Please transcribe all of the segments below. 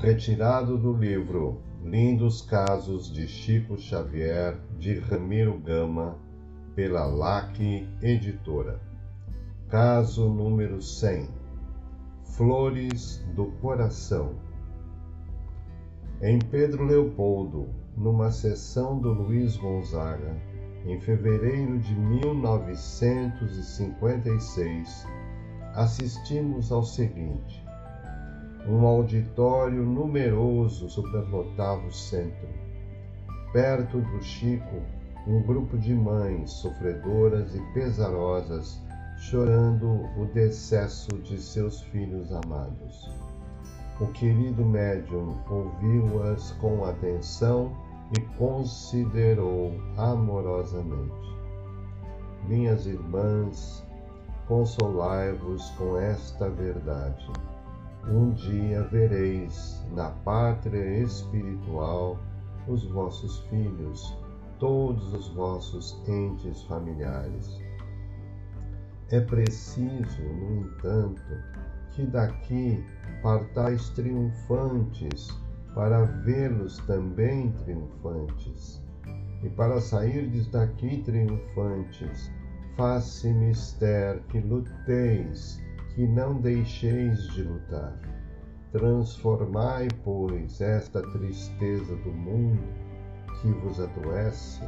Retirado do livro Lindos Casos de Chico Xavier, de Ramiro Gama, pela LAC Editora. Caso número 100 Flores do Coração. Em Pedro Leopoldo, numa sessão do Luiz Gonzaga, em fevereiro de 1956, assistimos ao seguinte: um auditório numeroso superlotava o centro. Perto do Chico, um grupo de mães sofredoras e pesarosas chorando o decesso de seus filhos amados. O querido médium ouviu-as com atenção e considerou amorosamente. Minhas irmãs, consolai-vos com esta verdade. Um dia vereis na pátria espiritual os vossos filhos, todos os vossos entes familiares. É preciso, no entanto, que daqui partais triunfantes para vê-los também triunfantes. E para sairdes daqui triunfantes, faz-se mister que luteis que não deixeis de lutar. Transformai, pois, esta tristeza do mundo que vos adoece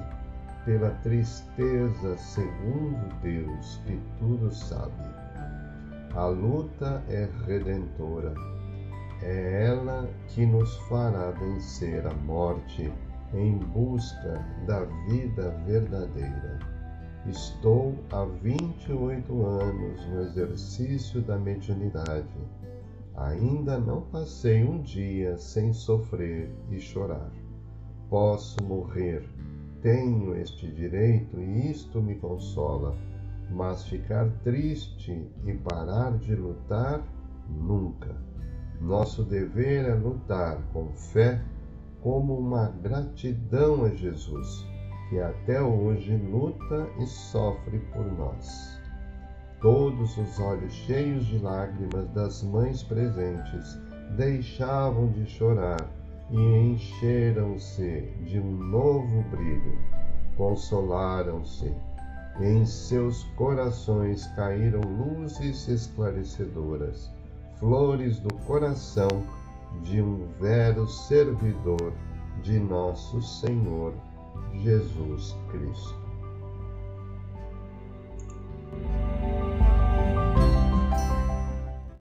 pela tristeza segundo Deus que tudo sabe. A luta é redentora. É ela que nos fará vencer a morte em busca da vida verdadeira. Estou há 28 anos no exercício da mediunidade. Ainda não passei um dia sem sofrer e chorar. Posso morrer, tenho este direito e isto me consola, mas ficar triste e parar de lutar, nunca. Nosso dever é lutar com fé, como uma gratidão a Jesus que até hoje luta e sofre por nós. Todos os olhos cheios de lágrimas das mães presentes deixavam de chorar e encheram-se de um novo brilho. Consolaram-se. Em seus corações caíram luzes esclarecedoras, flores do coração de um vero servidor de nosso Senhor Jesus Cristo.